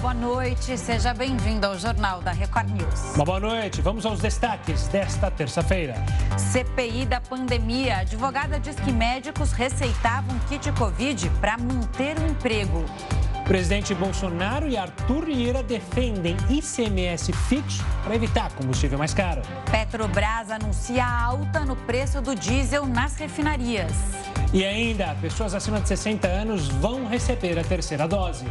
boa noite. Seja bem-vindo ao Jornal da Record News. Uma boa noite. Vamos aos destaques desta terça-feira. CPI da pandemia. A advogada diz que médicos receitavam kit Covid para manter o emprego. Presidente Bolsonaro e Arthur Lira defendem ICMS fixo para evitar combustível mais caro. Petrobras anuncia alta no preço do diesel nas refinarias. E ainda, pessoas acima de 60 anos vão receber a terceira dose.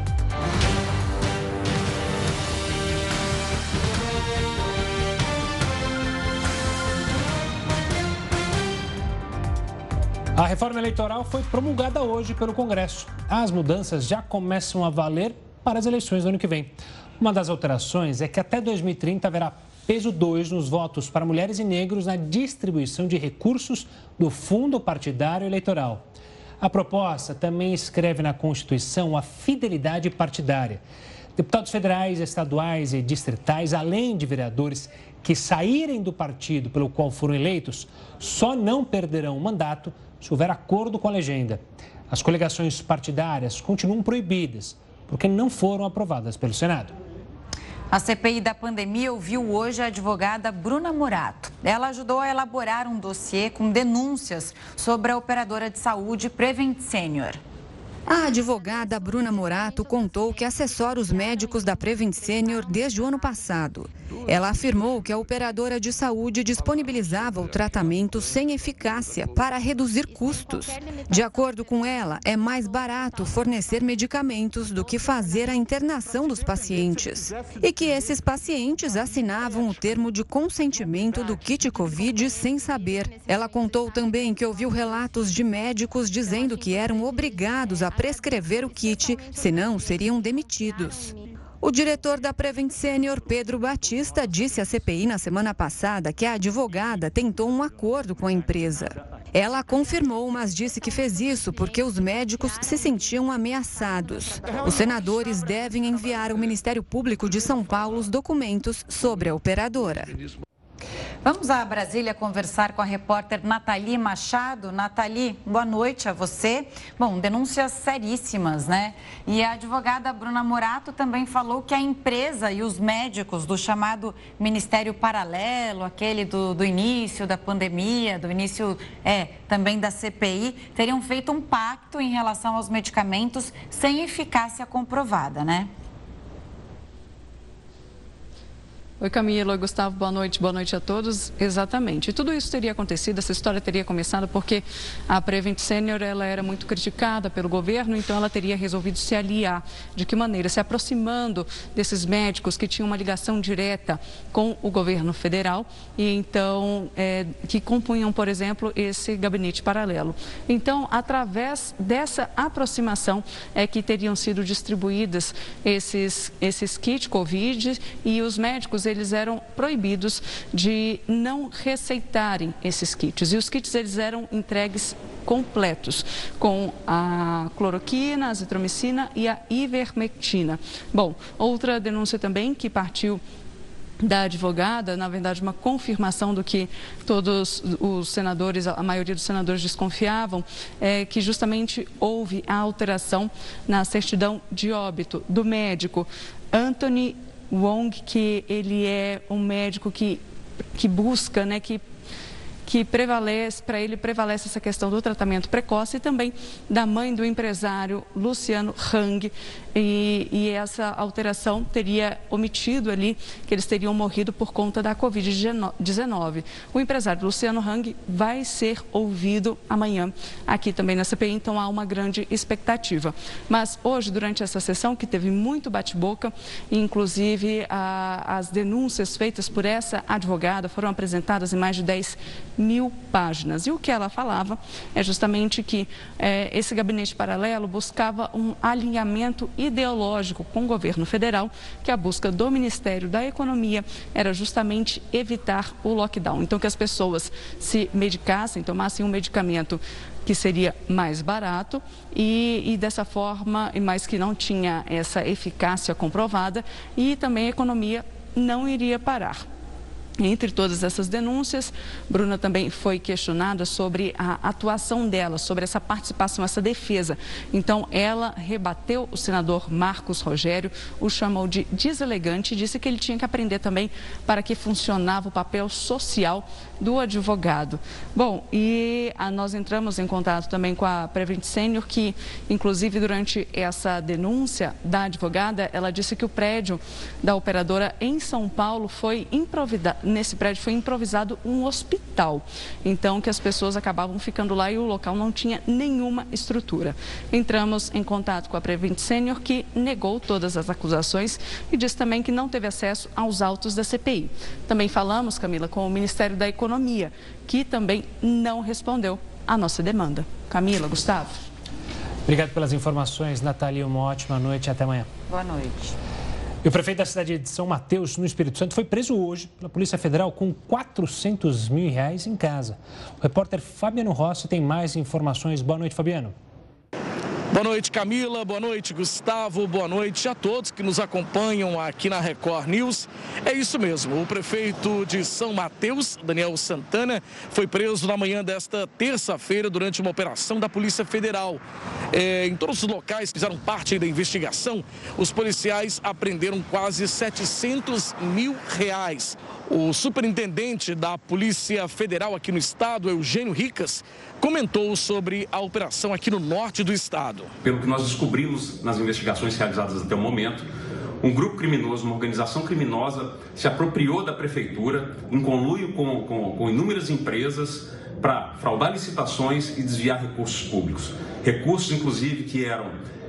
A reforma eleitoral foi promulgada hoje pelo Congresso. As mudanças já começam a valer para as eleições do ano que vem. Uma das alterações é que até 2030 haverá peso 2 nos votos para mulheres e negros na distribuição de recursos do fundo partidário eleitoral. A proposta também escreve na Constituição a fidelidade partidária. Deputados federais, estaduais e distritais, além de vereadores que saírem do partido pelo qual foram eleitos, só não perderão o mandato se houver acordo com a legenda. As coligações partidárias continuam proibidas, porque não foram aprovadas pelo Senado. A CPI da pandemia ouviu hoje a advogada Bruna Morato. Ela ajudou a elaborar um dossiê com denúncias sobre a operadora de saúde Prevent Senior. A advogada Bruna Morato contou que assessora os médicos da Prevent Senior desde o ano passado. Ela afirmou que a operadora de saúde disponibilizava o tratamento sem eficácia para reduzir custos. De acordo com ela, é mais barato fornecer medicamentos do que fazer a internação dos pacientes. E que esses pacientes assinavam o termo de consentimento do kit Covid sem saber. Ela contou também que ouviu relatos de médicos dizendo que eram obrigados a prescrever o kit, senão seriam demitidos. O diretor da Prevent Senior, Pedro Batista, disse à CPI na semana passada que a advogada tentou um acordo com a empresa. Ela confirmou, mas disse que fez isso porque os médicos se sentiam ameaçados. Os senadores devem enviar ao Ministério Público de São Paulo os documentos sobre a operadora. Vamos a Brasília conversar com a repórter Nathalie Machado. Nathalie, boa noite a você. Bom, denúncias seríssimas, né? E a advogada Bruna Morato também falou que a empresa e os médicos do chamado Ministério Paralelo, aquele do, do início da pandemia, do início é, também da CPI, teriam feito um pacto em relação aos medicamentos sem eficácia comprovada, né? Oi, Camila. Oi, Gustavo. Boa noite. Boa noite a todos. Exatamente. Tudo isso teria acontecido, essa história teria começado porque a Prevent Senior ela era muito criticada pelo governo, então ela teria resolvido se aliar. De que maneira? Se aproximando desses médicos que tinham uma ligação direta com o governo federal e então é, que compunham, por exemplo, esse gabinete paralelo. Então, através dessa aproximação é que teriam sido distribuídas esses, esses kits Covid e os médicos eles eram proibidos de não receitarem esses kits. E os kits eles eram entregues completos, com a cloroquina, a azitromicina e a ivermectina. Bom, outra denúncia também que partiu da advogada, na verdade, uma confirmação do que todos os senadores, a maioria dos senadores desconfiavam, é que justamente houve a alteração na certidão de óbito do médico Anthony Wong, que ele é um médico que, que busca, né, que que prevalece, para ele prevalece essa questão do tratamento precoce e também da mãe do empresário Luciano Hang. E, e essa alteração teria omitido ali que eles teriam morrido por conta da Covid-19. O empresário Luciano Hang vai ser ouvido amanhã aqui também na CPI, então há uma grande expectativa. Mas hoje, durante essa sessão, que teve muito bate-boca, inclusive a, as denúncias feitas por essa advogada foram apresentadas em mais de 10 mil páginas. E o que ela falava é justamente que é, esse gabinete paralelo buscava um alinhamento ideológico com o governo federal, que a busca do Ministério da Economia era justamente evitar o lockdown. Então, que as pessoas se medicassem, tomassem um medicamento que seria mais barato e, e, dessa forma, mas que não tinha essa eficácia comprovada e também a economia não iria parar. Entre todas essas denúncias, Bruna também foi questionada sobre a atuação dela, sobre essa participação, essa defesa. Então, ela rebateu o senador Marcos Rogério, o chamou de deselegante e disse que ele tinha que aprender também para que funcionava o papel social do advogado. Bom, e a, nós entramos em contato também com a Prevent Senior, que, inclusive, durante essa denúncia da advogada, ela disse que o prédio da operadora em São Paulo foi improvisado nesse prédio foi improvisado um hospital. Então, que as pessoas acabavam ficando lá e o local não tinha nenhuma estrutura. Entramos em contato com a Prevent Senior, que negou todas as acusações e disse também que não teve acesso aos autos da CPI. Também falamos, Camila, com o Ministério da Economia, que também não respondeu à nossa demanda. Camila, Gustavo. Obrigado pelas informações, Natalia. Uma ótima noite e até amanhã. Boa noite. E o prefeito da cidade de São Mateus, no Espírito Santo, foi preso hoje pela Polícia Federal com 400 mil reais em casa. O repórter Fabiano Rossi tem mais informações. Boa noite, Fabiano. Boa noite, Camila. Boa noite, Gustavo. Boa noite a todos que nos acompanham aqui na Record News. É isso mesmo. O prefeito de São Mateus, Daniel Santana, foi preso na manhã desta terça-feira durante uma operação da Polícia Federal. É, em todos os locais que fizeram parte da investigação, os policiais apreenderam quase 700 mil reais. O superintendente da Polícia Federal aqui no estado, Eugênio Ricas, comentou sobre a operação aqui no norte do estado. Pelo que nós descobrimos nas investigações realizadas até o momento, um grupo criminoso, uma organização criminosa, se apropriou da prefeitura em conluio com, com, com inúmeras empresas para fraudar licitações e desviar recursos públicos. Recursos, inclusive, que eram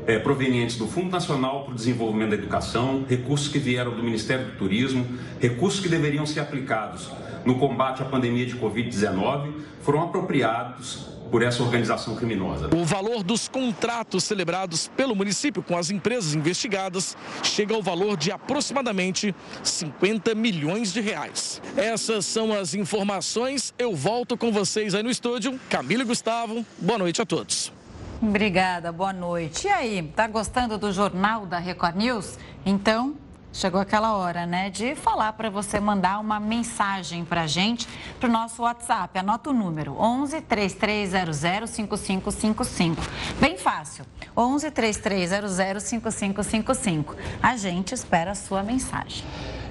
é, provenientes do Fundo Nacional para o Desenvolvimento da Educação, recursos que vieram do Ministério do Turismo, recursos que deveriam ser aplicados no combate à pandemia de Covid-19 foram apropriados por essa organização criminosa. O valor dos contratos celebrados pelo município com as empresas investigadas chega ao valor de aproximadamente 50 milhões de reais. Essas são as informações. Eu volto com vocês aí no estúdio. Camila e Gustavo, boa noite a todos. Obrigada, boa noite. E aí, tá gostando do jornal da Record News? Então, Chegou aquela hora, né, de falar para você mandar uma mensagem para a gente, para o nosso WhatsApp. Anota o número, 11 3300 5555. Bem fácil, 11 3300 5555. A gente espera a sua mensagem.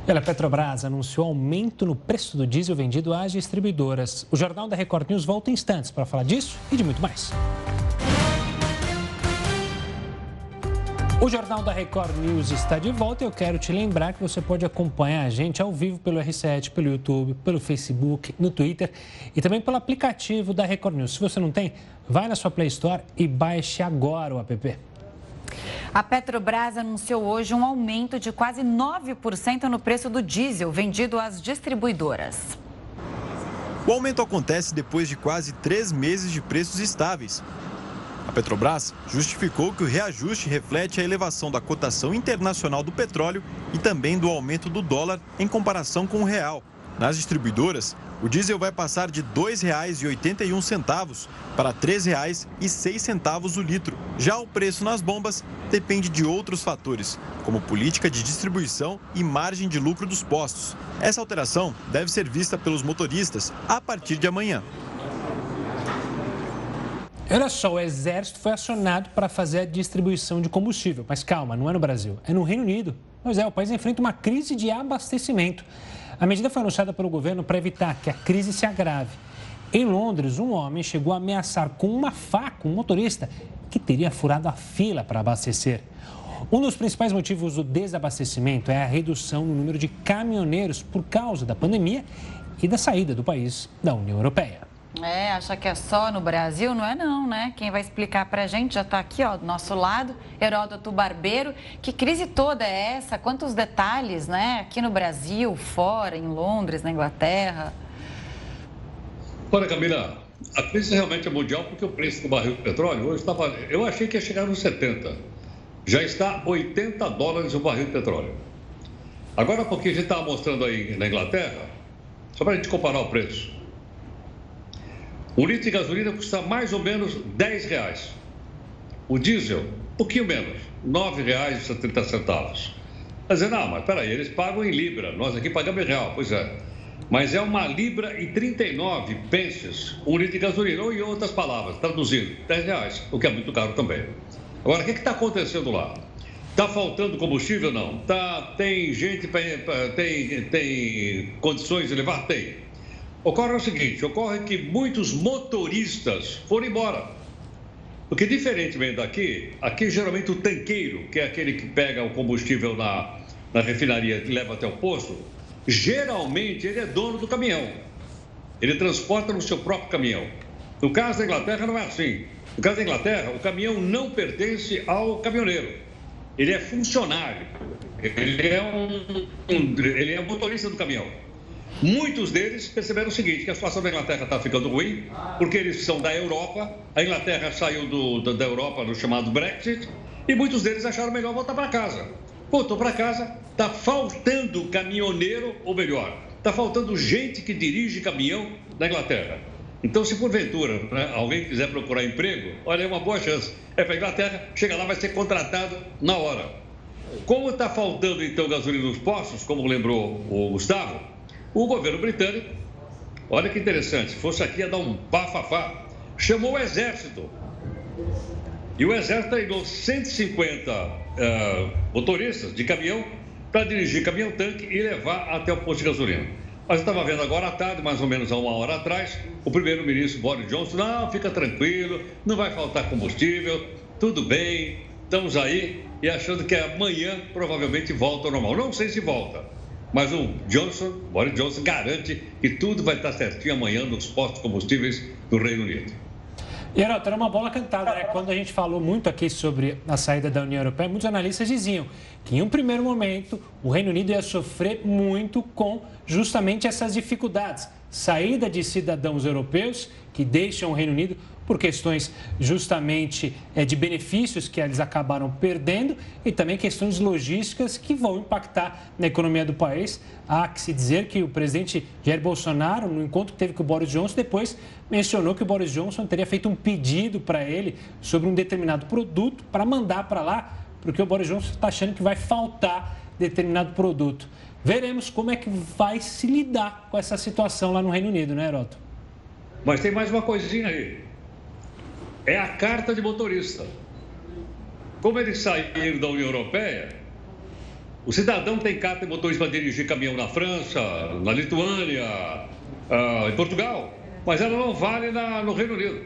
A Petrobras anunciou aumento no preço do diesel vendido às distribuidoras. O Jornal da Record News volta em instantes para falar disso e de muito mais. O Jornal da Record News está de volta e eu quero te lembrar que você pode acompanhar a gente ao vivo pelo R7, pelo YouTube, pelo Facebook, no Twitter e também pelo aplicativo da Record News. Se você não tem, vai na sua Play Store e baixe agora o app. A Petrobras anunciou hoje um aumento de quase 9% no preço do diesel vendido às distribuidoras. O aumento acontece depois de quase três meses de preços estáveis. Petrobras justificou que o reajuste reflete a elevação da cotação internacional do petróleo e também do aumento do dólar em comparação com o real. Nas distribuidoras, o diesel vai passar de R$ 2,81 para R$ 3,06 o litro. Já o preço nas bombas depende de outros fatores, como política de distribuição e margem de lucro dos postos. Essa alteração deve ser vista pelos motoristas a partir de amanhã. Olha só, o Exército foi acionado para fazer a distribuição de combustível. Mas calma, não é no Brasil, é no Reino Unido. Pois é, o país enfrenta uma crise de abastecimento. A medida foi anunciada pelo governo para evitar que a crise se agrave. Em Londres, um homem chegou a ameaçar com uma faca um motorista que teria furado a fila para abastecer. Um dos principais motivos do desabastecimento é a redução no número de caminhoneiros por causa da pandemia e da saída do país da União Europeia. É, acha que é só no Brasil? Não é não, né? Quem vai explicar para a gente já está aqui, ó, do nosso lado, Heródoto Barbeiro. Que crise toda é essa? Quantos detalhes, né? Aqui no Brasil, fora, em Londres, na Inglaterra. Olha, Camila, a crise realmente é mundial porque o preço do barril de petróleo hoje estava... Eu achei que ia chegar nos 70. Já está 80 dólares o barril de petróleo. Agora, porque a gente estava mostrando aí na Inglaterra, só para a gente comparar o preço. O litro de gasolina custa mais ou menos 10 reais. O diesel, um pouquinho menos, R$ 9,70. Quer dizer, não, mas peraí, eles pagam em Libra, nós aqui pagamos em real. Pois é. mas é uma libra e 39 pences um litro de gasolina, ou em outras palavras, traduzindo, 10 reais, o que é muito caro também. Agora, o que está acontecendo lá? Está faltando combustível? Não. Tá, tem gente, tem, tem condições de levar? Tem. Ocorre o seguinte, ocorre que muitos motoristas foram embora. Porque diferentemente daqui, aqui geralmente o tanqueiro, que é aquele que pega o combustível na, na refinaria e leva até o posto, geralmente ele é dono do caminhão. Ele transporta no seu próprio caminhão. No caso da Inglaterra não é assim. No caso da Inglaterra, o caminhão não pertence ao caminhoneiro. Ele é funcionário. Ele é um, ele é motorista do caminhão. Muitos deles perceberam o seguinte, que a situação da Inglaterra está ficando ruim, porque eles são da Europa, a Inglaterra saiu do, da Europa no chamado Brexit, e muitos deles acharam melhor voltar para casa. Voltou para casa, está faltando caminhoneiro, ou melhor, está faltando gente que dirige caminhão na Inglaterra. Então, se porventura né, alguém quiser procurar emprego, olha, é uma boa chance. É para a Inglaterra, chega lá, vai ser contratado na hora. Como está faltando, então, gasolina nos postos, como lembrou o Gustavo, o governo britânico, olha que interessante, se fosse aqui ia dar um bafafá, chamou o exército. E o exército treinou 150 uh, motoristas de caminhão para dirigir caminhão-tanque e levar até o posto de gasolina. Mas estava vendo agora à tarde, mais ou menos há uma hora atrás, o primeiro-ministro Boris Johnson, não, fica tranquilo, não vai faltar combustível, tudo bem, estamos aí e achando que amanhã provavelmente volta ao normal. Não sei se volta, mas o Johnson, Boris Johnson, garante que tudo vai estar certinho amanhã nos postos combustíveis do Reino Unido. E, era uma bola cantada, né? Quando a gente falou muito aqui sobre a saída da União Europeia, muitos analistas diziam que, em um primeiro momento, o Reino Unido ia sofrer muito com justamente essas dificuldades. Saída de cidadãos europeus que deixam o Reino Unido por questões justamente é, de benefícios que eles acabaram perdendo e também questões logísticas que vão impactar na economia do país. Há que se dizer que o presidente Jair Bolsonaro, no encontro que teve com o Boris Johnson, depois mencionou que o Boris Johnson teria feito um pedido para ele sobre um determinado produto para mandar para lá, porque o Boris Johnson está achando que vai faltar determinado produto. Veremos como é que vai se lidar com essa situação lá no Reino Unido, né, Heroto? Mas tem mais uma coisinha aí é a carta de motorista. Como eles saíram da União Europeia, o cidadão tem carta de motorista para dirigir caminhão na França, na Lituânia, uh, em Portugal, mas ela não vale na, no Reino Unido.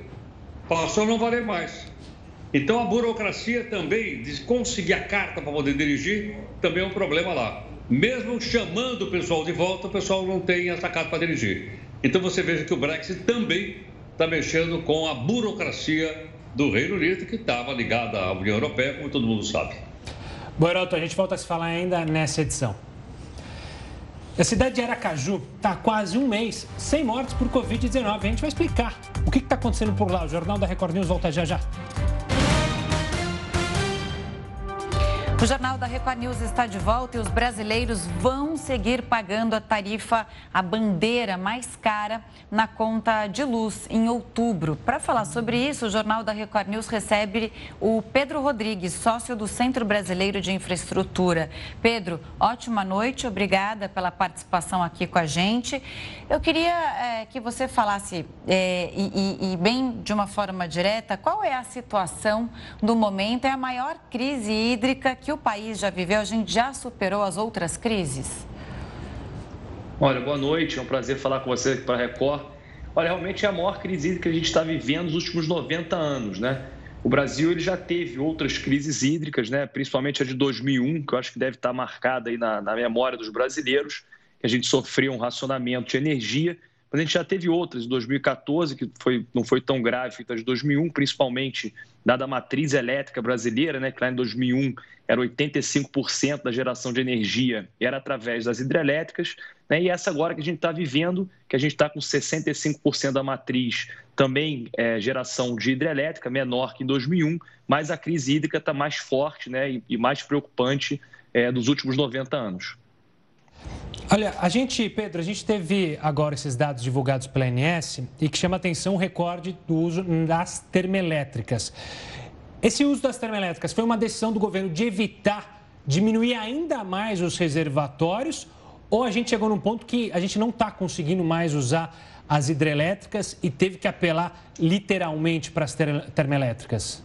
Passou a não valer mais. Então a burocracia também de conseguir a carta para poder dirigir também é um problema lá. Mesmo chamando o pessoal de volta, o pessoal não tem essa carta para dirigir. Então você veja que o Brexit também está mexendo com a burocracia do Reino Unido, que estava ligada à União Europeia, como todo mundo sabe. Boiroto, a gente volta a se falar ainda nessa edição. A cidade de Aracaju está quase um mês sem mortes por Covid-19. A gente vai explicar o que está acontecendo por lá. O Jornal da Record News volta já já. O Jornal da Record News está de volta e os brasileiros vão seguir pagando a tarifa, a bandeira mais cara na conta de luz em outubro. Para falar sobre isso, o Jornal da Record News recebe o Pedro Rodrigues, sócio do Centro Brasileiro de Infraestrutura. Pedro, ótima noite, obrigada pela participação aqui com a gente. Eu queria é, que você falasse, é, e, e, bem de uma forma direta, qual é a situação do momento, é a maior crise hídrica que o país já viveu? A gente já superou as outras crises? Olha, boa noite, é um prazer falar com você para a Record. Olha, realmente é a maior crise que a gente está vivendo nos últimos 90 anos, né? O Brasil ele já teve outras crises hídricas, né? principalmente a de 2001, que eu acho que deve estar marcada aí na, na memória dos brasileiros, que a gente sofreu um racionamento de energia mas a gente já teve outras, em 2014, que foi, não foi tão grave, feita de 2001, principalmente dada a matriz elétrica brasileira, né, que lá em 2001 era 85% da geração de energia era através das hidrelétricas, né, e essa agora que a gente está vivendo, que a gente está com 65% da matriz também é, geração de hidrelétrica, menor que em 2001, mas a crise hídrica está mais forte né, e, e mais preocupante é, dos últimos 90 anos. Olha, a gente, Pedro, a gente teve agora esses dados divulgados pela ANS e que chama atenção o recorde do uso das termoelétricas. Esse uso das termoelétricas foi uma decisão do governo de evitar diminuir ainda mais os reservatórios ou a gente chegou num ponto que a gente não está conseguindo mais usar as hidrelétricas e teve que apelar literalmente para as termoelétricas?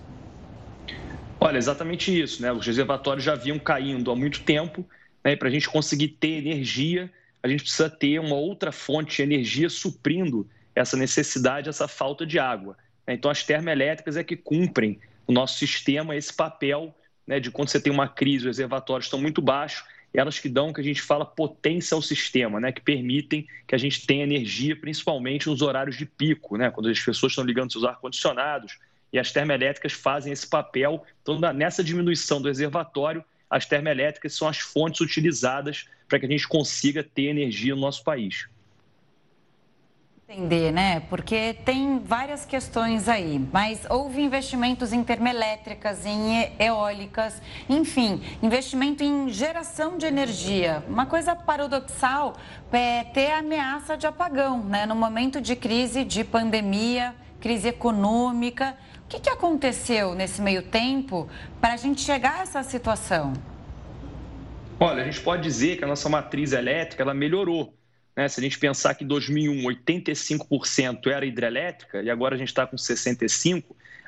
Olha, exatamente isso, né? Os reservatórios já vinham caindo há muito tempo, né? Para a gente conseguir ter energia, a gente precisa ter uma outra fonte de energia suprindo essa necessidade, essa falta de água. Né? Então, as termoelétricas é que cumprem o nosso sistema esse papel né, de quando você tem uma crise, os reservatórios estão muito baixos, elas que dão, que a gente fala, potência ao sistema, né, que permitem que a gente tenha energia, principalmente nos horários de pico, né, quando as pessoas estão ligando seus ar-condicionados, e as termoelétricas fazem esse papel. Então, nessa diminuição do reservatório, as termoelétricas são as fontes utilizadas para que a gente consiga ter energia no nosso país entender, né? Porque tem várias questões aí, mas houve investimentos em termoelétricas, em eólicas, enfim, investimento em geração de energia. Uma coisa paradoxal é ter a ameaça de apagão, né? No momento de crise, de pandemia, crise econômica. O que, que aconteceu nesse meio tempo para a gente chegar a essa situação? Olha, a gente pode dizer que a nossa matriz elétrica ela melhorou né? Se a gente pensar que em 2001 85% era hidrelétrica e agora a gente está com 65%,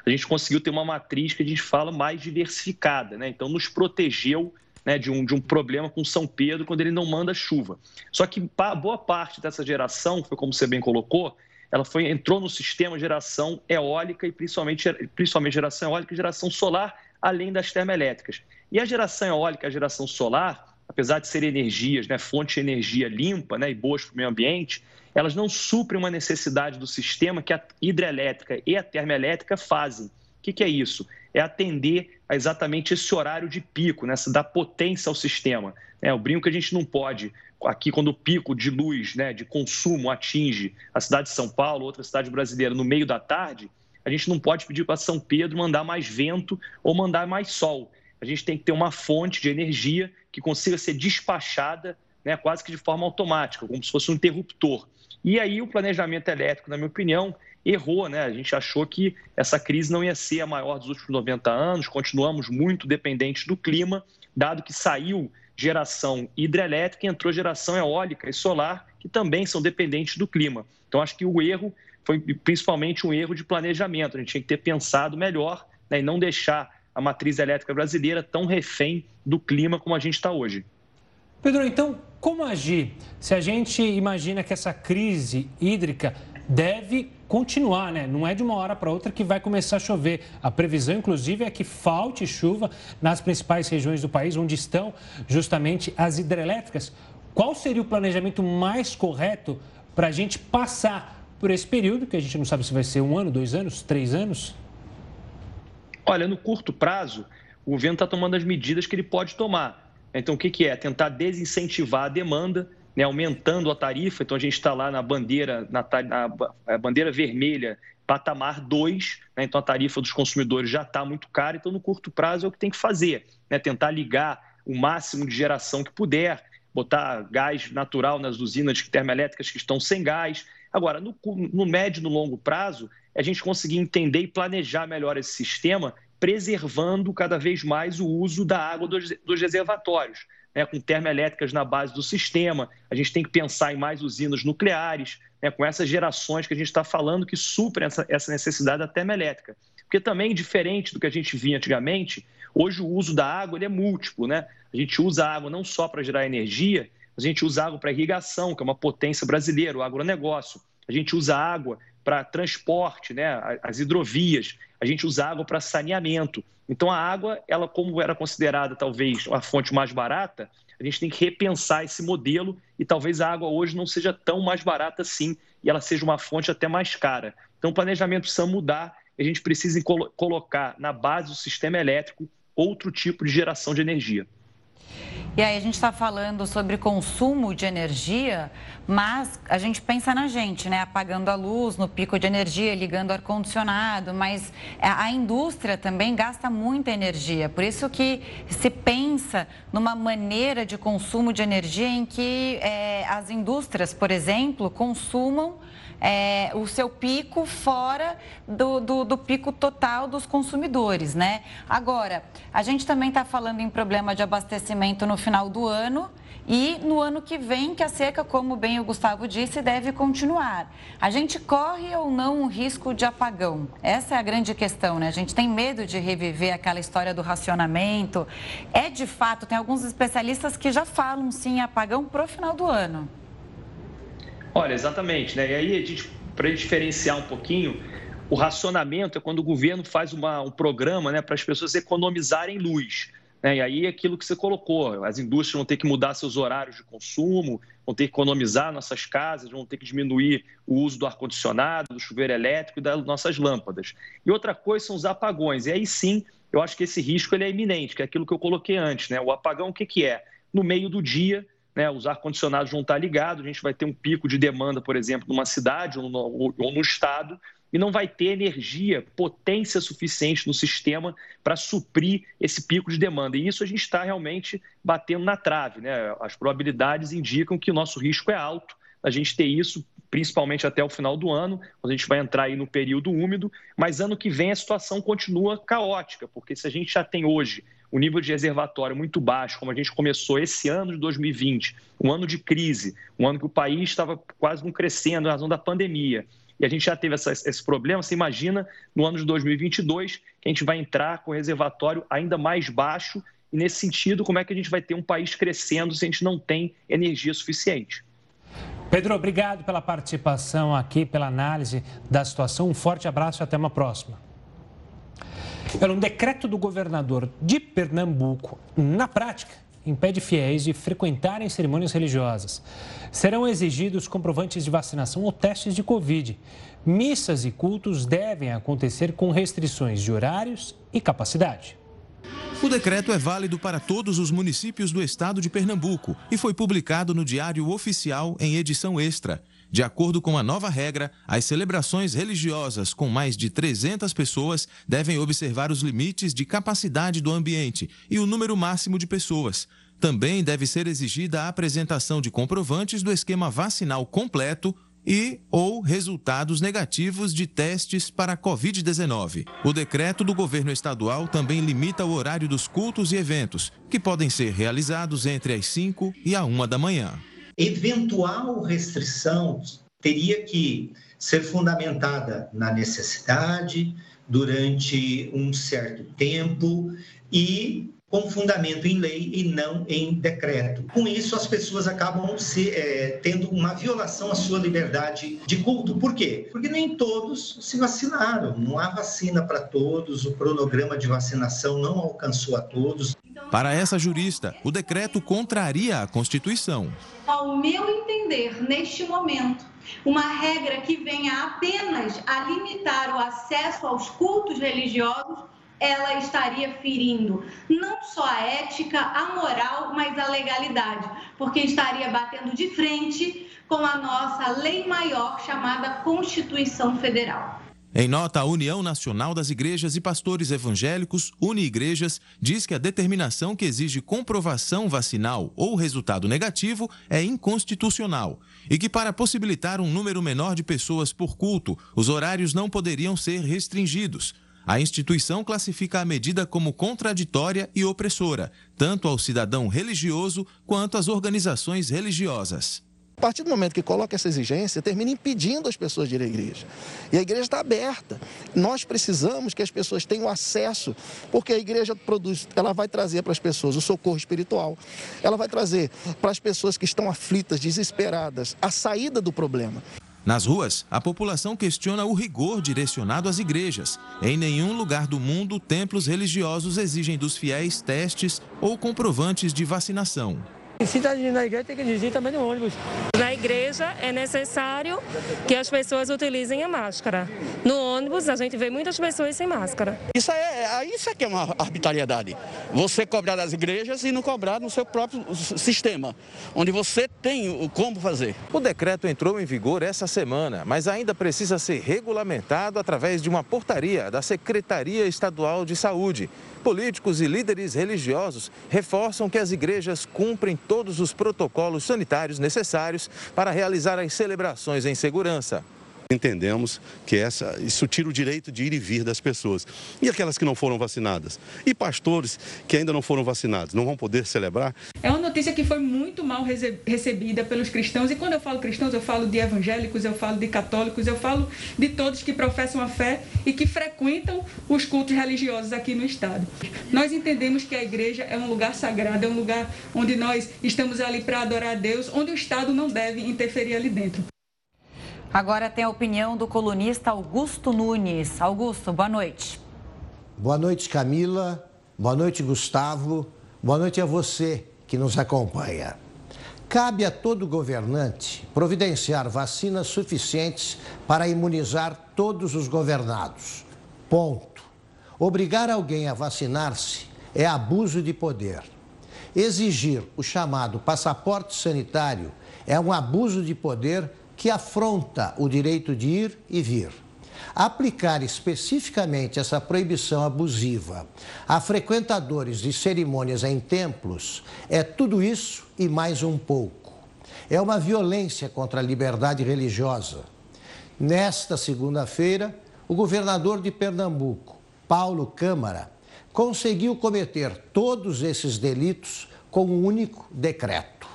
a gente conseguiu ter uma matriz que a gente fala mais diversificada. Né? Então, nos protegeu né, de, um, de um problema com São Pedro quando ele não manda chuva. Só que boa parte dessa geração, foi como você bem colocou, ela foi, entrou no sistema geração eólica e principalmente, principalmente geração eólica e geração solar, além das termoelétricas. E a geração eólica, a geração solar, apesar de serem energias, né, fonte de energia limpa né, e boas para o meio ambiente, elas não suprem uma necessidade do sistema que a hidrelétrica e a termoelétrica fazem. O que, que é isso? É atender a exatamente esse horário de pico, né, dar potência ao sistema. É, eu brinco que a gente não pode, aqui quando o pico de luz, né, de consumo atinge a cidade de São Paulo, outra cidade brasileira, no meio da tarde, a gente não pode pedir para São Pedro mandar mais vento ou mandar mais sol a gente tem que ter uma fonte de energia que consiga ser despachada né, quase que de forma automática, como se fosse um interruptor. E aí o planejamento elétrico, na minha opinião, errou, né? A gente achou que essa crise não ia ser a maior dos últimos 90 anos, continuamos muito dependentes do clima, dado que saiu geração hidrelétrica e entrou geração eólica e solar, que também são dependentes do clima. Então, acho que o erro foi principalmente um erro de planejamento. A gente tinha que ter pensado melhor né, e não deixar a matriz elétrica brasileira tão refém do clima como a gente está hoje. Pedro, então, como agir se a gente imagina que essa crise hídrica deve continuar, né? Não é de uma hora para outra que vai começar a chover. A previsão, inclusive, é que falte chuva nas principais regiões do país, onde estão justamente as hidrelétricas. Qual seria o planejamento mais correto para a gente passar por esse período, que a gente não sabe se vai ser um ano, dois anos, três anos? Olha, no curto prazo, o governo está tomando as medidas que ele pode tomar. Então, o que, que é? Tentar desincentivar a demanda, né, aumentando a tarifa. Então, a gente está lá na bandeira, na, na bandeira vermelha, patamar 2. Né, então, a tarifa dos consumidores já está muito cara. Então, no curto prazo, é o que tem que fazer. Né, tentar ligar o máximo de geração que puder, botar gás natural nas usinas termoelétricas que estão sem gás. Agora, no, no médio e no longo prazo, a gente conseguir entender e planejar melhor esse sistema, preservando cada vez mais o uso da água dos, dos reservatórios, né, com termoelétricas na base do sistema. A gente tem que pensar em mais usinas nucleares, né, com essas gerações que a gente está falando que suprem essa, essa necessidade da termoelétrica. Porque também, diferente do que a gente via antigamente, hoje o uso da água é múltiplo. Né? A gente usa a água não só para gerar energia, a gente usa água para irrigação, que é uma potência brasileira, o agronegócio. A gente usa água para transporte, né, as hidrovias, a gente usa água para saneamento. Então a água, ela como era considerada talvez a fonte mais barata, a gente tem que repensar esse modelo e talvez a água hoje não seja tão mais barata assim e ela seja uma fonte até mais cara. Então o planejamento precisa mudar, a gente precisa colocar na base do sistema elétrico outro tipo de geração de energia. E aí a gente está falando sobre consumo de energia, mas a gente pensa na gente, né? Apagando a luz no pico de energia, ligando ar-condicionado, mas a indústria também gasta muita energia. Por isso que se pensa numa maneira de consumo de energia em que é, as indústrias, por exemplo, consumam é, o seu pico fora do, do, do, pico total dos consumidores, né? Agora, a gente também está falando em problema de abastecimento no final final do ano e no ano que vem, que a seca, como bem o Gustavo disse, deve continuar. A gente corre ou não o risco de apagão? Essa é a grande questão, né? A gente tem medo de reviver aquela história do racionamento. É de fato, tem alguns especialistas que já falam sim apagão para o final do ano. Olha, exatamente, né? E aí, a gente, para diferenciar um pouquinho, o racionamento é quando o governo faz uma, um programa né, para as pessoas economizarem luz. Né? E aí aquilo que você colocou, as indústrias vão ter que mudar seus horários de consumo, vão ter que economizar nossas casas, vão ter que diminuir o uso do ar-condicionado, do chuveiro elétrico e das nossas lâmpadas. E outra coisa são os apagões. E aí sim, eu acho que esse risco ele é iminente, que é aquilo que eu coloquei antes. Né? O apagão, o que, que é? No meio do dia, né, os ar-condicionados vão estar ligados, a gente vai ter um pico de demanda, por exemplo, numa cidade ou no, ou no estado, e não vai ter energia, potência suficiente no sistema para suprir esse pico de demanda. E isso a gente está realmente batendo na trave. Né? As probabilidades indicam que o nosso risco é alto a gente ter isso, principalmente até o final do ano, quando a gente vai entrar aí no período úmido, mas ano que vem a situação continua caótica, porque se a gente já tem hoje o nível de reservatório muito baixo, como a gente começou esse ano de 2020, um ano de crise, um ano que o país estava quase não crescendo em razão da pandemia, e a gente já teve essa, esse problema. Você imagina no ano de 2022 que a gente vai entrar com reservatório ainda mais baixo. E nesse sentido, como é que a gente vai ter um país crescendo se a gente não tem energia suficiente? Pedro, obrigado pela participação aqui, pela análise da situação. Um forte abraço e até uma próxima. Pelo um decreto do governador de Pernambuco, na prática, impede fiéis de frequentarem cerimônias religiosas. Serão exigidos comprovantes de vacinação ou testes de Covid. Missas e cultos devem acontecer com restrições de horários e capacidade. O decreto é válido para todos os municípios do estado de Pernambuco e foi publicado no Diário Oficial em edição extra. De acordo com a nova regra, as celebrações religiosas com mais de 300 pessoas devem observar os limites de capacidade do ambiente e o número máximo de pessoas. Também deve ser exigida a apresentação de comprovantes do esquema vacinal completo e ou resultados negativos de testes para a Covid-19. O decreto do governo estadual também limita o horário dos cultos e eventos, que podem ser realizados entre as 5 e a 1 da manhã. Eventual restrição teria que ser fundamentada na necessidade, durante um certo tempo e com fundamento em lei e não em decreto. Com isso, as pessoas acabam se, é, tendo uma violação à sua liberdade de culto. Por quê? Porque nem todos se vacinaram. Não há vacina para todos, o cronograma de vacinação não alcançou a todos. Para essa jurista, o decreto contraria a Constituição. Ao meu entender, neste momento, uma regra que venha apenas a limitar o acesso aos cultos religiosos ela estaria ferindo não só a ética, a moral, mas a legalidade, porque estaria batendo de frente com a nossa lei maior chamada Constituição Federal. Em nota, a União Nacional das Igrejas e Pastores Evangélicos, Uni-Igrejas, diz que a determinação que exige comprovação vacinal ou resultado negativo é inconstitucional e que, para possibilitar um número menor de pessoas por culto, os horários não poderiam ser restringidos. A instituição classifica a medida como contraditória e opressora, tanto ao cidadão religioso quanto às organizações religiosas. A partir do momento que coloca essa exigência, termina impedindo as pessoas de ir à igreja. E a igreja está aberta. Nós precisamos que as pessoas tenham acesso, porque a igreja produz, ela vai trazer para as pessoas o socorro espiritual. Ela vai trazer para as pessoas que estão aflitas, desesperadas, a saída do problema. Nas ruas, a população questiona o rigor direcionado às igrejas. Em nenhum lugar do mundo, templos religiosos exigem dos fiéis testes ou comprovantes de vacinação. Se está na igreja, tem que dirigir também no ônibus. Na igreja é necessário que as pessoas utilizem a máscara. No ônibus, a gente vê muitas pessoas sem máscara. Isso é, isso aqui é uma arbitrariedade. Você cobrar das igrejas e não cobrar no seu próprio sistema, onde você tem como fazer. O decreto entrou em vigor essa semana, mas ainda precisa ser regulamentado através de uma portaria da Secretaria Estadual de Saúde. Políticos e líderes religiosos reforçam que as igrejas cumprem todos os protocolos sanitários necessários para realizar as celebrações em segurança. Entendemos que essa, isso tira o direito de ir e vir das pessoas. E aquelas que não foram vacinadas? E pastores que ainda não foram vacinados, não vão poder celebrar? É uma notícia que foi muito mal recebida pelos cristãos. E quando eu falo cristãos, eu falo de evangélicos, eu falo de católicos, eu falo de todos que professam a fé e que frequentam os cultos religiosos aqui no estado. Nós entendemos que a igreja é um lugar sagrado, é um lugar onde nós estamos ali para adorar a Deus, onde o Estado não deve interferir ali dentro. Agora tem a opinião do colunista Augusto Nunes. Augusto, boa noite. Boa noite, Camila. Boa noite, Gustavo. Boa noite a você que nos acompanha. Cabe a todo governante providenciar vacinas suficientes para imunizar todos os governados. Ponto. Obrigar alguém a vacinar-se é abuso de poder. Exigir o chamado passaporte sanitário é um abuso de poder que afronta o direito de ir e vir. Aplicar especificamente essa proibição abusiva a frequentadores de cerimônias em templos é tudo isso e mais um pouco. É uma violência contra a liberdade religiosa. Nesta segunda-feira, o governador de Pernambuco, Paulo Câmara, conseguiu cometer todos esses delitos com um único decreto.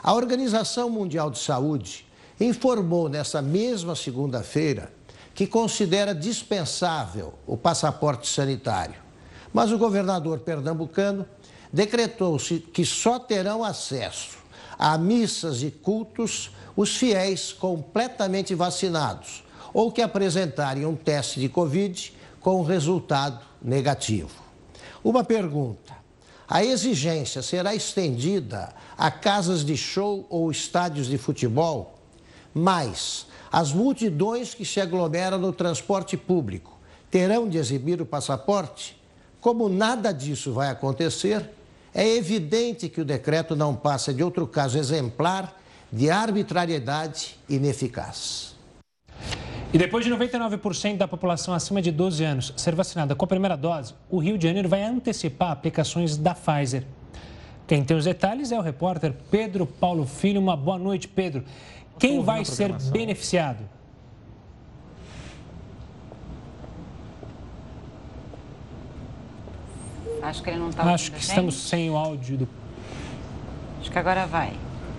A Organização Mundial de Saúde informou nessa mesma segunda-feira que considera dispensável o passaporte sanitário. Mas o governador pernambucano decretou-se que só terão acesso a missas e cultos os fiéis completamente vacinados ou que apresentarem um teste de Covid com resultado negativo. Uma pergunta: a exigência será estendida a casas de show ou estádios de futebol? Mas as multidões que se aglomeram no transporte público terão de exibir o passaporte? Como nada disso vai acontecer, é evidente que o decreto não passa de outro caso exemplar de arbitrariedade ineficaz. E depois de 99% da população acima de 12 anos ser vacinada com a primeira dose, o Rio de Janeiro vai antecipar aplicações da Pfizer. Quem tem os detalhes é o repórter Pedro Paulo Filho. Uma boa noite, Pedro. Quem vai ser beneficiado? Acho que ele não está Acho que estamos sem o áudio do. Acho que agora vai.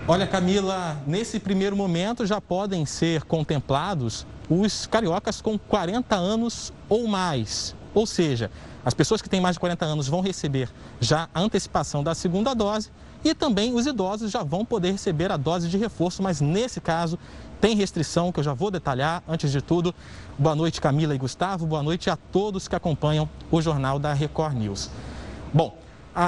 Olha, Camila, nesse primeiro momento já podem ser contemplados os cariocas com 40 anos ou mais. Ou seja, as pessoas que têm mais de 40 anos vão receber já a antecipação da segunda dose e também os idosos já vão poder receber a dose de reforço, mas nesse caso tem restrição que eu já vou detalhar. Antes de tudo, boa noite Camila e Gustavo, boa noite a todos que acompanham o jornal da Record News. Bom,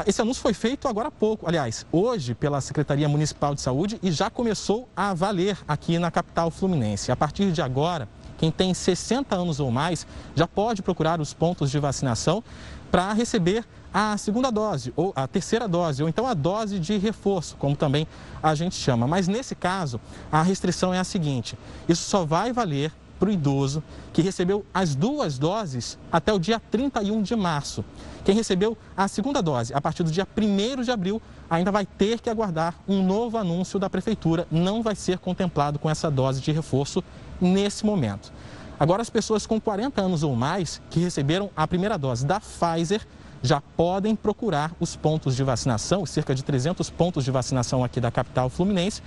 esse anúncio foi feito agora há pouco, aliás, hoje pela Secretaria Municipal de Saúde e já começou a valer aqui na capital fluminense. A partir de agora, quem tem 60 anos ou mais já pode procurar os pontos de vacinação para receber a segunda dose, ou a terceira dose, ou então a dose de reforço, como também a gente chama. Mas nesse caso, a restrição é a seguinte: isso só vai valer para o idoso que recebeu as duas doses até o dia 31 de março. Quem recebeu a segunda dose a partir do dia 1 de abril ainda vai ter que aguardar um novo anúncio da prefeitura, não vai ser contemplado com essa dose de reforço nesse momento. Agora, as pessoas com 40 anos ou mais que receberam a primeira dose da Pfizer já podem procurar os pontos de vacinação, cerca de 300 pontos de vacinação aqui da capital fluminense,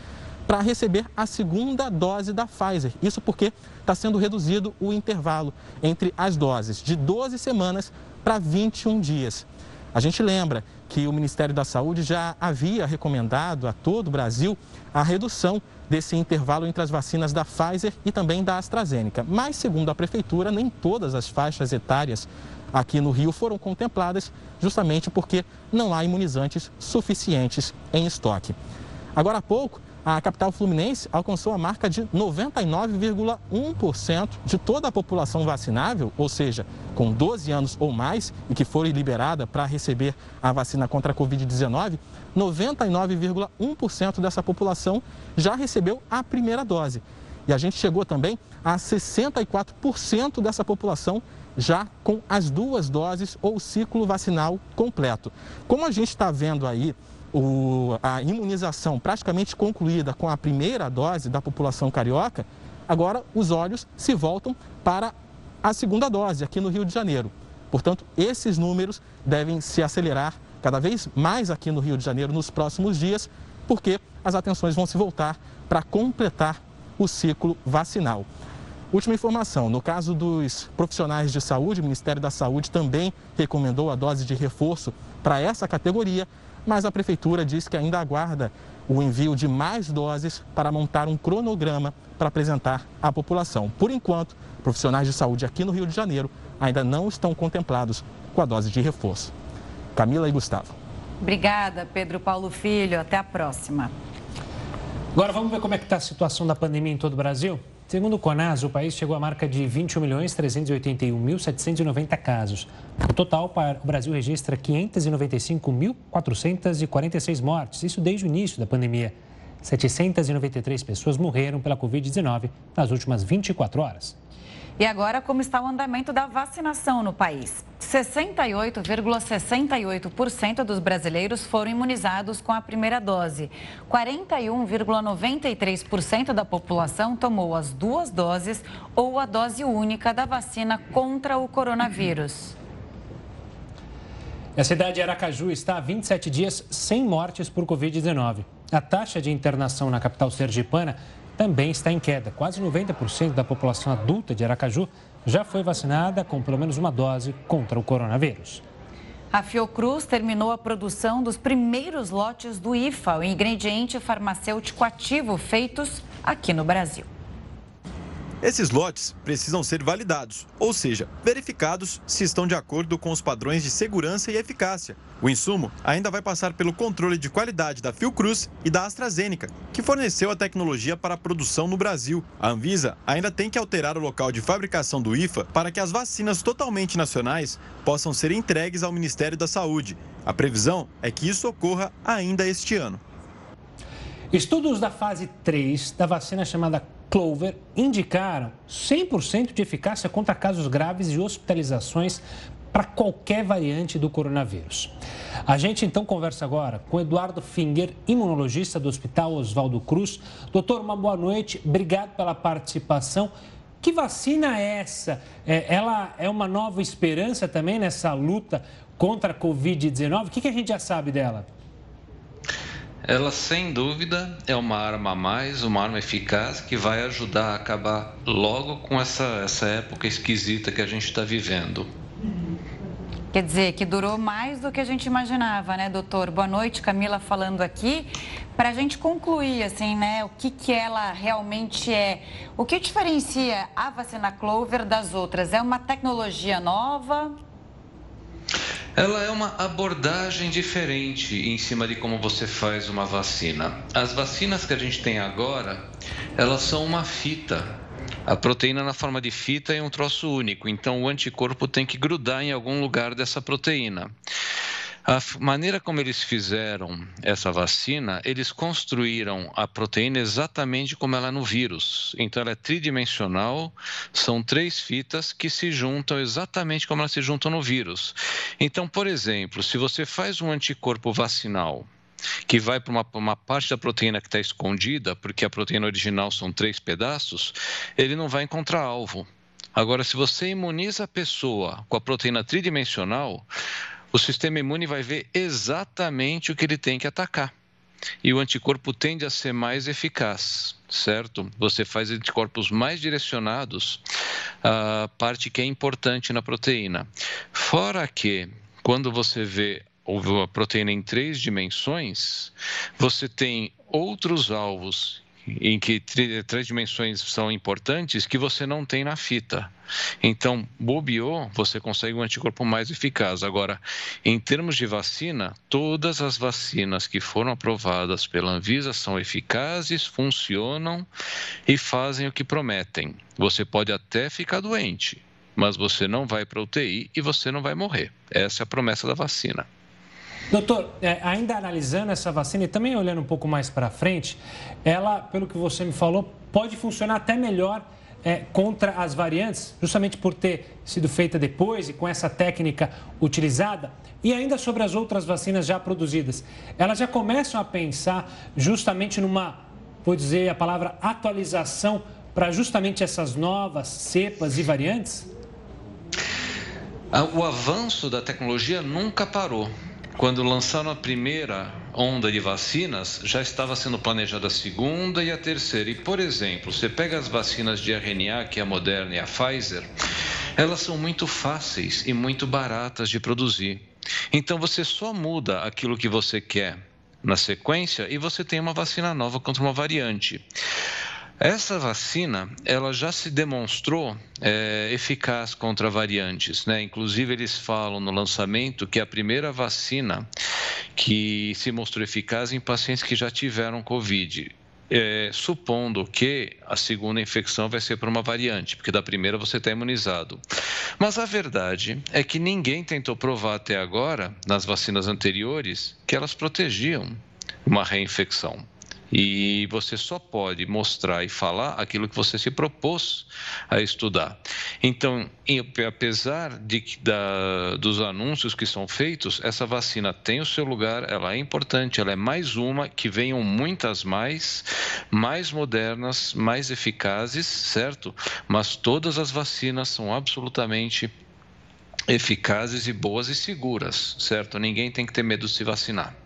para receber a segunda dose da Pfizer. Isso porque está sendo reduzido o intervalo entre as doses de 12 semanas para 21 dias. A gente lembra que o Ministério da Saúde já havia recomendado a todo o Brasil a redução desse intervalo entre as vacinas da Pfizer e também da AstraZeneca. Mas, segundo a Prefeitura, nem todas as faixas etárias aqui no Rio foram contempladas, justamente porque não há imunizantes suficientes em estoque. Agora há pouco, a capital fluminense alcançou a marca de 99,1% de toda a população vacinável, ou seja, com 12 anos ou mais e que foi liberada para receber a vacina contra a Covid-19, 99,1% dessa população já recebeu a primeira dose. E a gente chegou também a 64% dessa população já com as duas doses ou ciclo vacinal completo. Como a gente está vendo aí o, a imunização praticamente concluída com a primeira dose da população carioca, agora os olhos se voltam para a segunda dose aqui no Rio de Janeiro. Portanto, esses números devem se acelerar cada vez mais aqui no Rio de Janeiro nos próximos dias, porque as atenções vão se voltar para completar o ciclo vacinal. Última informação: no caso dos profissionais de saúde, o Ministério da Saúde também recomendou a dose de reforço para essa categoria, mas a Prefeitura diz que ainda aguarda o envio de mais doses para montar um cronograma para apresentar à população. Por enquanto, profissionais de saúde aqui no Rio de Janeiro ainda não estão contemplados com a dose de reforço. Camila e Gustavo. Obrigada, Pedro Paulo Filho. Até a próxima. Agora vamos ver como é que está a situação da pandemia em todo o Brasil? Segundo o CONAS, o país chegou à marca de 21.381.790 casos. No total, o Brasil registra 595.446 mortes, isso desde o início da pandemia. 793 pessoas morreram pela Covid-19 nas últimas 24 horas. E agora, como está o andamento da vacinação no país? 68,68% dos brasileiros foram imunizados com a primeira dose. 41,93% da população tomou as duas doses ou a dose única da vacina contra o coronavírus. A cidade de Aracaju está há 27 dias sem mortes por Covid-19. A taxa de internação na capital sergipana também está em queda. Quase 90% da população adulta de Aracaju já foi vacinada com pelo menos uma dose contra o coronavírus. A Fiocruz terminou a produção dos primeiros lotes do IFA, o ingrediente farmacêutico ativo feitos aqui no Brasil. Esses lotes precisam ser validados, ou seja, verificados se estão de acordo com os padrões de segurança e eficácia. O insumo ainda vai passar pelo controle de qualidade da Fiocruz e da AstraZeneca, que forneceu a tecnologia para a produção no Brasil. A Anvisa ainda tem que alterar o local de fabricação do IFA para que as vacinas totalmente nacionais possam ser entregues ao Ministério da Saúde. A previsão é que isso ocorra ainda este ano. Estudos da fase 3 da vacina chamada Clover indicaram 100% de eficácia contra casos graves e hospitalizações para qualquer variante do coronavírus. A gente então conversa agora com Eduardo Finger, imunologista do Hospital Oswaldo Cruz. Doutor, uma boa noite, obrigado pela participação. Que vacina é essa? É, ela é uma nova esperança também nessa luta contra a Covid-19? O que, que a gente já sabe dela? Ela sem dúvida é uma arma a mais, uma arma eficaz que vai ajudar a acabar logo com essa, essa época esquisita que a gente está vivendo. Quer dizer, que durou mais do que a gente imaginava, né, doutor? Boa noite, Camila falando aqui. Para a gente concluir, assim, né, o que, que ela realmente é. O que diferencia a vacina Clover das outras? É uma tecnologia nova? Ela é uma abordagem diferente em cima de como você faz uma vacina. As vacinas que a gente tem agora, elas são uma fita. A proteína na forma de fita é um troço único, então o anticorpo tem que grudar em algum lugar dessa proteína. A maneira como eles fizeram essa vacina, eles construíram a proteína exatamente como ela é no vírus. Então, ela é tridimensional, são três fitas que se juntam exatamente como elas se juntam no vírus. Então, por exemplo, se você faz um anticorpo vacinal que vai para uma, uma, parte da proteína que está escondida, porque a proteína original são três pedaços, ele não vai encontrar alvo. Agora, se você imuniza a pessoa com a proteína tridimensional, o sistema imune vai ver exatamente o que ele tem que atacar. E o anticorpo tende a ser mais eficaz, certo? Você faz anticorpos mais direcionados à parte que é importante na proteína. Fora que, quando você vê a proteína em três dimensões, você tem outros alvos em que três dimensões são importantes que você não tem na fita. Então, bobeou, você consegue um anticorpo mais eficaz. Agora, em termos de vacina, todas as vacinas que foram aprovadas pela Anvisa são eficazes, funcionam e fazem o que prometem. Você pode até ficar doente, mas você não vai para UTI e você não vai morrer. Essa é a promessa da vacina. Doutor, é, ainda analisando essa vacina e também olhando um pouco mais para frente, ela, pelo que você me falou, pode funcionar até melhor é, contra as variantes, justamente por ter sido feita depois e com essa técnica utilizada. E ainda sobre as outras vacinas já produzidas, elas já começam a pensar justamente numa, vou dizer a palavra atualização para justamente essas novas cepas e variantes? O avanço da tecnologia nunca parou. Quando lançaram a primeira onda de vacinas, já estava sendo planejada a segunda e a terceira. E, por exemplo, você pega as vacinas de RNA, que é a Moderna e a Pfizer, elas são muito fáceis e muito baratas de produzir. Então, você só muda aquilo que você quer na sequência e você tem uma vacina nova contra uma variante. Essa vacina, ela já se demonstrou é, eficaz contra variantes, né? Inclusive eles falam no lançamento que é a primeira vacina que se mostrou eficaz em pacientes que já tiveram Covid. É, supondo que a segunda infecção vai ser por uma variante, porque da primeira você está imunizado. Mas a verdade é que ninguém tentou provar até agora, nas vacinas anteriores, que elas protegiam uma reinfecção. E você só pode mostrar e falar aquilo que você se propôs a estudar. Então, apesar de, da, dos anúncios que são feitos, essa vacina tem o seu lugar, ela é importante, ela é mais uma, que venham muitas mais, mais modernas, mais eficazes, certo? Mas todas as vacinas são absolutamente eficazes e boas e seguras, certo? Ninguém tem que ter medo de se vacinar.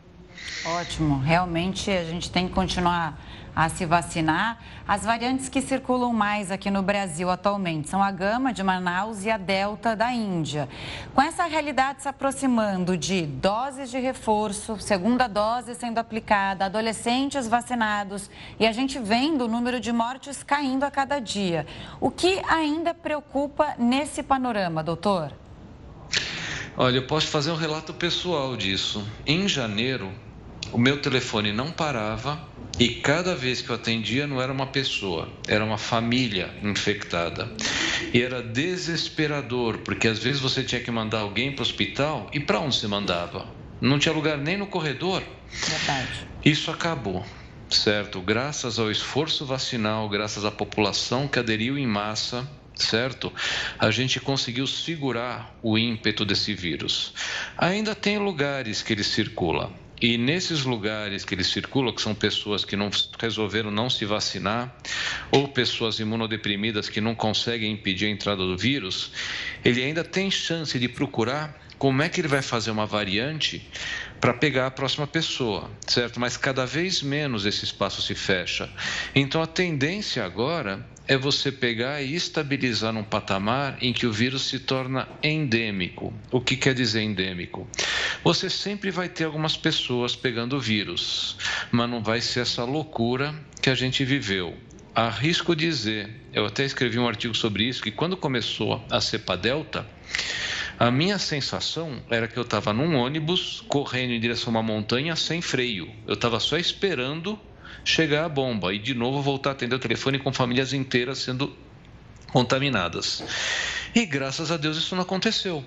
Ótimo. Realmente a gente tem que continuar a se vacinar. As variantes que circulam mais aqui no Brasil atualmente são a Gama de Manaus e a Delta da Índia. Com essa realidade se aproximando de doses de reforço, segunda dose sendo aplicada, adolescentes vacinados e a gente vendo o número de mortes caindo a cada dia. O que ainda preocupa nesse panorama, doutor? Olha, eu posso fazer um relato pessoal disso. Em janeiro, o meu telefone não parava e cada vez que eu atendia não era uma pessoa, era uma família infectada. E era desesperador, porque às vezes você tinha que mandar alguém para o hospital e para onde você mandava? Não tinha lugar nem no corredor. Verdade. Isso acabou, certo? Graças ao esforço vacinal, graças à população que aderiu em massa, certo? A gente conseguiu segurar o ímpeto desse vírus. Ainda tem lugares que ele circula. E nesses lugares que ele circula, que são pessoas que não resolveram não se vacinar, ou pessoas imunodeprimidas que não conseguem impedir a entrada do vírus, ele ainda tem chance de procurar como é que ele vai fazer uma variante para pegar a próxima pessoa, certo? Mas cada vez menos esse espaço se fecha. Então a tendência agora é você pegar e estabilizar num patamar em que o vírus se torna endêmico. O que quer dizer endêmico? Você sempre vai ter algumas pessoas pegando vírus, mas não vai ser essa loucura que a gente viveu. Arrisco dizer, eu até escrevi um artigo sobre isso, que quando começou a cepa delta, a minha sensação era que eu estava num ônibus correndo em direção a uma montanha sem freio. Eu estava só esperando chegar a bomba e de novo voltar a atender o telefone com famílias inteiras sendo contaminadas. E graças a Deus isso não aconteceu.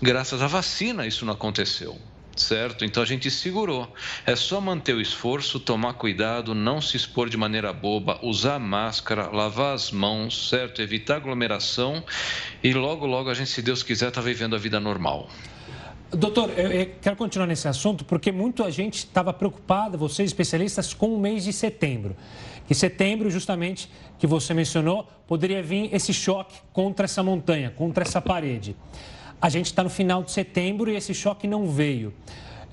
Graças à vacina isso não aconteceu certo? Então a gente segurou. É só manter o esforço, tomar cuidado, não se expor de maneira boba, usar máscara, lavar as mãos, certo? Evitar aglomeração e logo, logo a gente, se Deus quiser, está vivendo a vida normal. Doutor, eu quero continuar nesse assunto porque muita gente estava preocupada, vocês especialistas, com o mês de setembro. Que setembro, justamente, que você mencionou, poderia vir esse choque contra essa montanha, contra essa parede. A gente está no final de setembro e esse choque não veio.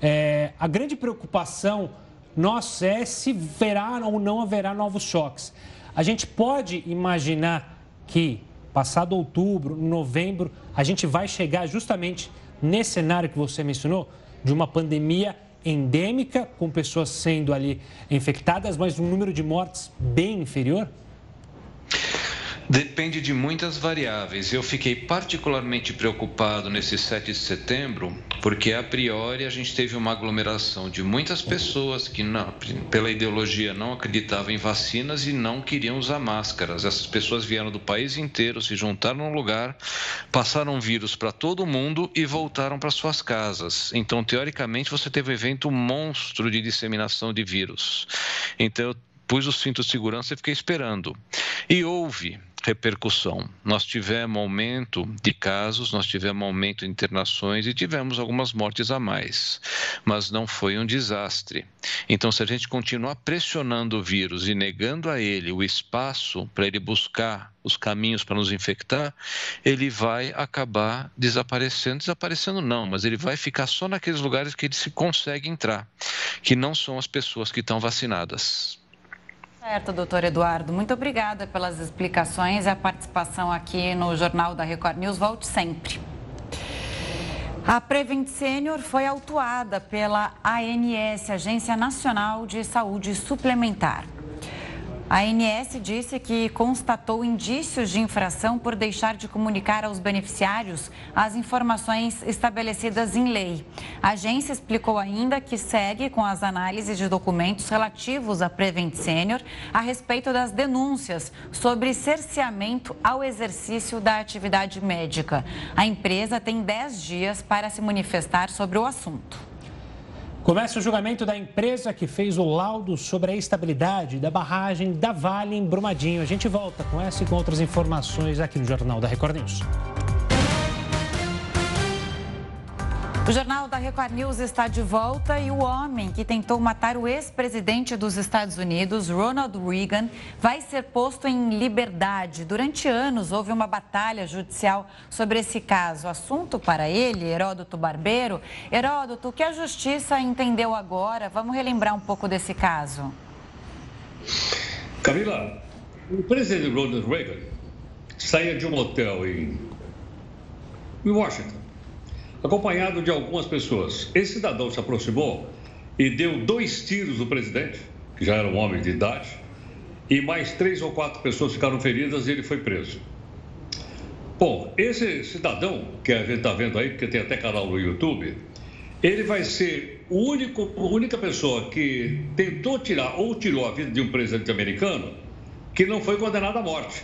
É, a grande preocupação nossa é se verá ou não haverá novos choques. A gente pode imaginar que, passado outubro, novembro, a gente vai chegar justamente nesse cenário que você mencionou, de uma pandemia endêmica, com pessoas sendo ali infectadas, mas um número de mortes bem inferior? Depende de muitas variáveis. Eu fiquei particularmente preocupado nesse 7 de setembro, porque a priori a gente teve uma aglomeração de muitas pessoas que, não, pela ideologia, não acreditavam em vacinas e não queriam usar máscaras. Essas pessoas vieram do país inteiro, se juntaram num lugar, passaram vírus para todo mundo e voltaram para suas casas. Então, teoricamente, você teve um evento monstro de disseminação de vírus. Então, eu pus o cinto de segurança e fiquei esperando. E houve repercussão. Nós tivemos aumento de casos, nós tivemos aumento de internações e tivemos algumas mortes a mais, mas não foi um desastre. Então, se a gente continuar pressionando o vírus e negando a ele o espaço para ele buscar os caminhos para nos infectar, ele vai acabar desaparecendo. Desaparecendo não, mas ele vai ficar só naqueles lugares que ele se consegue entrar, que não são as pessoas que estão vacinadas. Certo, doutor Eduardo. Muito obrigada pelas explicações e a participação aqui no Jornal da Record News. Volte sempre. A Prevent Senior foi autuada pela ANS, Agência Nacional de Saúde Suplementar. A ANS disse que constatou indícios de infração por deixar de comunicar aos beneficiários as informações estabelecidas em lei. A agência explicou ainda que segue com as análises de documentos relativos à Prevent Senior a respeito das denúncias sobre cerceamento ao exercício da atividade médica. A empresa tem 10 dias para se manifestar sobre o assunto. Começa o julgamento da empresa que fez o laudo sobre a estabilidade da barragem da Vale em Brumadinho. A gente volta com essa e com outras informações aqui no Jornal da Record News. O Jornal da Record News está de volta e o homem que tentou matar o ex-presidente dos Estados Unidos, Ronald Reagan, vai ser posto em liberdade. Durante anos houve uma batalha judicial sobre esse caso. Assunto para ele, Heródoto Barbeiro. Heródoto, o que a justiça entendeu agora? Vamos relembrar um pouco desse caso. Camila, o presidente Ronald Reagan saía de um hotel em Washington acompanhado de algumas pessoas. Esse cidadão se aproximou e deu dois tiros no presidente, que já era um homem de idade, e mais três ou quatro pessoas ficaram feridas e ele foi preso. Bom, esse cidadão, que a gente está vendo aí, porque tem até canal no YouTube, ele vai ser o único, a única pessoa que tentou tirar ou tirou a vida de um presidente americano que não foi condenado à morte.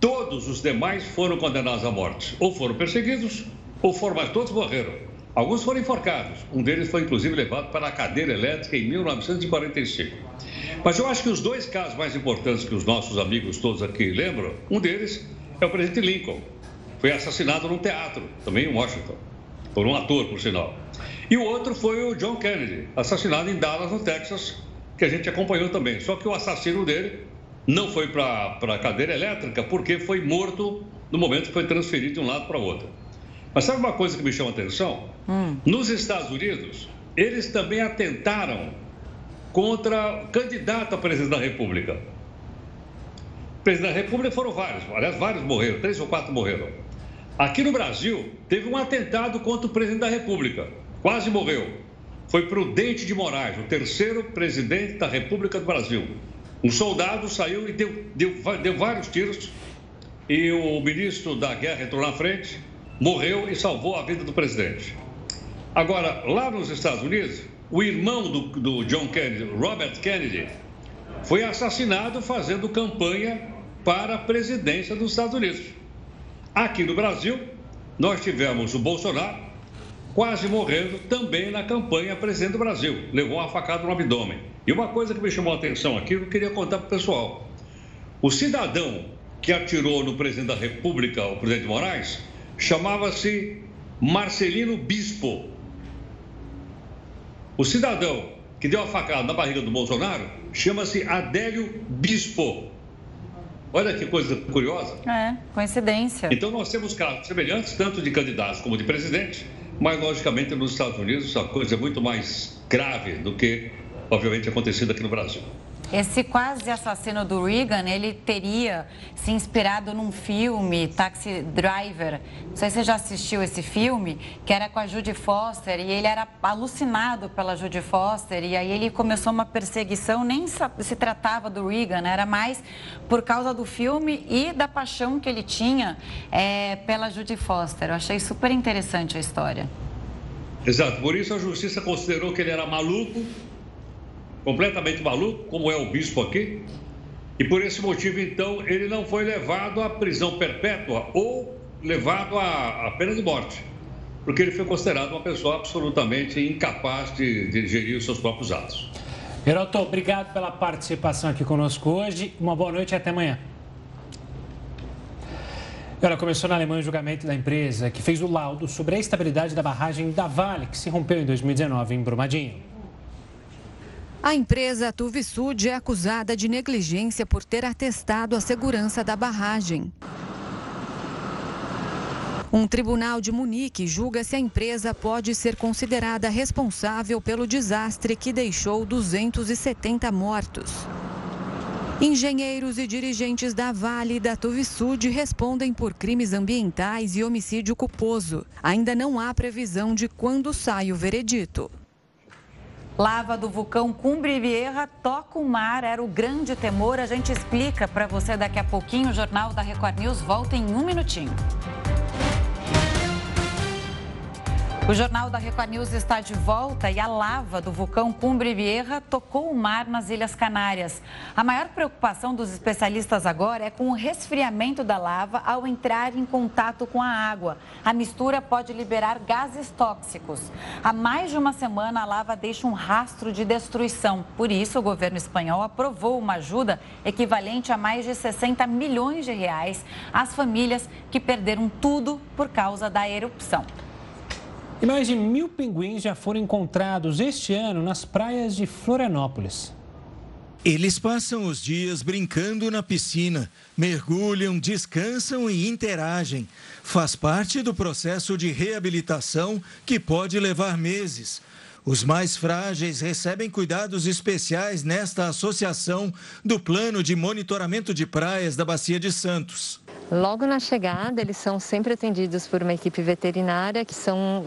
Todos os demais foram condenados à morte, ou foram perseguidos, ou foram, mas todos morreram. Alguns foram enforcados. Um deles foi, inclusive, levado para a cadeira elétrica em 1945. Mas eu acho que os dois casos mais importantes que os nossos amigos todos aqui lembram, um deles é o presidente Lincoln. Foi assassinado num teatro, também em Washington, por um ator, por sinal. E o outro foi o John Kennedy, assassinado em Dallas, no Texas, que a gente acompanhou também. Só que o assassino dele não foi para a cadeira elétrica porque foi morto no momento que foi transferido de um lado para o outro. Mas sabe uma coisa que me chama a atenção? Hum. Nos Estados Unidos, eles também atentaram contra candidato a presidente da República. Presidente da República foram vários, aliás, vários morreram, três ou quatro morreram. Aqui no Brasil, teve um atentado contra o presidente da República, quase morreu. Foi Prudente de Moraes, o terceiro presidente da República do Brasil. Um soldado saiu e deu, deu, deu vários tiros, e o ministro da Guerra entrou na frente morreu e salvou a vida do presidente. Agora, lá nos Estados Unidos, o irmão do, do John Kennedy, Robert Kennedy, foi assassinado fazendo campanha para a presidência dos Estados Unidos. Aqui no Brasil, nós tivemos o Bolsonaro quase morrendo também na campanha presidente do Brasil. Levou uma facada no abdômen. E uma coisa que me chamou a atenção aqui, eu queria contar para o pessoal. O cidadão que atirou no presidente da República, o presidente Moraes, chamava-se Marcelino Bispo. O cidadão que deu a facada na barriga do Bolsonaro chama-se Adélio Bispo. Olha que coisa curiosa. É, coincidência. Então nós temos casos semelhantes, tanto de candidatos como de presidente, mas logicamente nos Estados Unidos a coisa é muito mais grave do que, obviamente, acontecido aqui no Brasil. Esse quase assassino do Reagan, ele teria se inspirado num filme, Taxi Driver. Não sei se você já assistiu esse filme, que era com a Judy Foster, e ele era alucinado pela Judy Foster, e aí ele começou uma perseguição, nem se tratava do Reagan, era mais por causa do filme e da paixão que ele tinha é, pela Judy Foster. Eu achei super interessante a história. Exato, por isso a justiça considerou que ele era maluco completamente maluco, como é o bispo aqui, e por esse motivo, então, ele não foi levado à prisão perpétua ou levado à, à pena de morte, porque ele foi considerado uma pessoa absolutamente incapaz de, de gerir os seus próprios atos. Heroto, obrigado pela participação aqui conosco hoje. Uma boa noite e até amanhã. Ela começou na Alemanha o julgamento da empresa que fez o laudo sobre a estabilidade da barragem da Vale, que se rompeu em 2019 em Brumadinho. A empresa Tuvisud é acusada de negligência por ter atestado a segurança da barragem. Um tribunal de Munique julga se a empresa pode ser considerada responsável pelo desastre que deixou 270 mortos. Engenheiros e dirigentes da Vale e da Tuvisud respondem por crimes ambientais e homicídio culposo. Ainda não há previsão de quando sai o veredito. Lava do vulcão Cumbre Vieja toca o mar, era o grande temor. A gente explica para você daqui a pouquinho. O Jornal da Record News volta em um minutinho. O Jornal da Record News está de volta e a lava do vulcão Cumbre Vieja tocou o mar nas Ilhas Canárias. A maior preocupação dos especialistas agora é com o resfriamento da lava ao entrar em contato com a água. A mistura pode liberar gases tóxicos. Há mais de uma semana, a lava deixa um rastro de destruição. Por isso, o governo espanhol aprovou uma ajuda equivalente a mais de 60 milhões de reais às famílias que perderam tudo por causa da erupção. E mais de mil pinguins já foram encontrados este ano nas praias de Florianópolis. Eles passam os dias brincando na piscina, mergulham, descansam e interagem. Faz parte do processo de reabilitação que pode levar meses. Os mais frágeis recebem cuidados especiais nesta associação do Plano de Monitoramento de Praias da Bacia de Santos. Logo na chegada, eles são sempre atendidos por uma equipe veterinária que são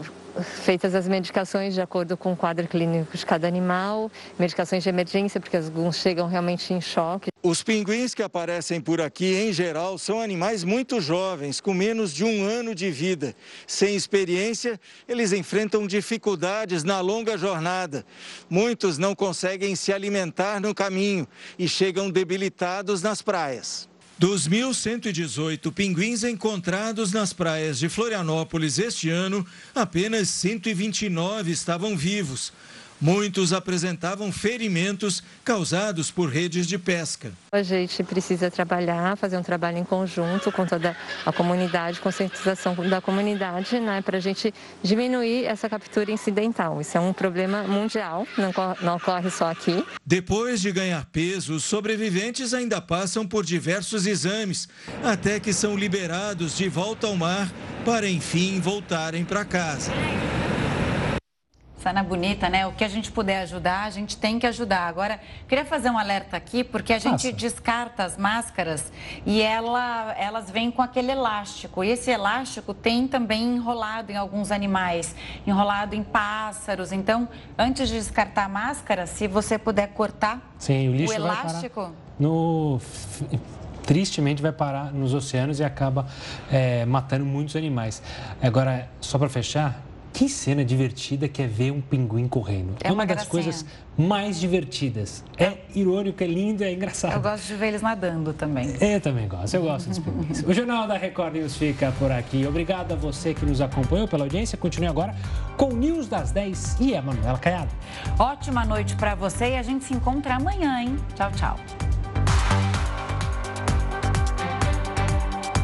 feitas as medicações de acordo com o quadro clínico de cada animal, medicações de emergência, porque alguns chegam realmente em choque. Os pinguins que aparecem por aqui, em geral, são animais muito jovens, com menos de um ano de vida. Sem experiência, eles enfrentam dificuldades na longa jornada. Muitos não conseguem se alimentar no caminho e chegam debilitados nas praias. Dos 1.118 pinguins encontrados nas praias de Florianópolis este ano, apenas 129 estavam vivos. Muitos apresentavam ferimentos causados por redes de pesca. A gente precisa trabalhar, fazer um trabalho em conjunto com toda a comunidade, conscientização da comunidade, né, para a gente diminuir essa captura incidental. Isso é um problema mundial, não, não ocorre só aqui. Depois de ganhar peso, os sobreviventes ainda passam por diversos exames, até que são liberados de volta ao mar para enfim voltarem para casa. Cena bonita, né? O que a gente puder ajudar, a gente tem que ajudar. Agora, queria fazer um alerta aqui, porque a gente Nossa. descarta as máscaras e ela, elas vêm com aquele elástico. E esse elástico tem também enrolado em alguns animais, enrolado em pássaros. Então, antes de descartar a máscara, se você puder cortar Sim, o, lixo o elástico. no tristemente vai parar nos oceanos e acaba é, matando muitos animais. Agora, só para fechar, que cena divertida que é ver um pinguim correndo. É, uma, uma das coisas mais divertidas. É irônico, é lindo, é engraçado. Eu gosto de ver eles nadando também. Eu também gosto, eu gosto dos pinguins. o Jornal da Record News fica por aqui. Obrigado a você que nos acompanhou pela audiência. Continue agora com News das 10 e a Manuela Caiado. Ótima noite para você e a gente se encontra amanhã, hein? Tchau, tchau.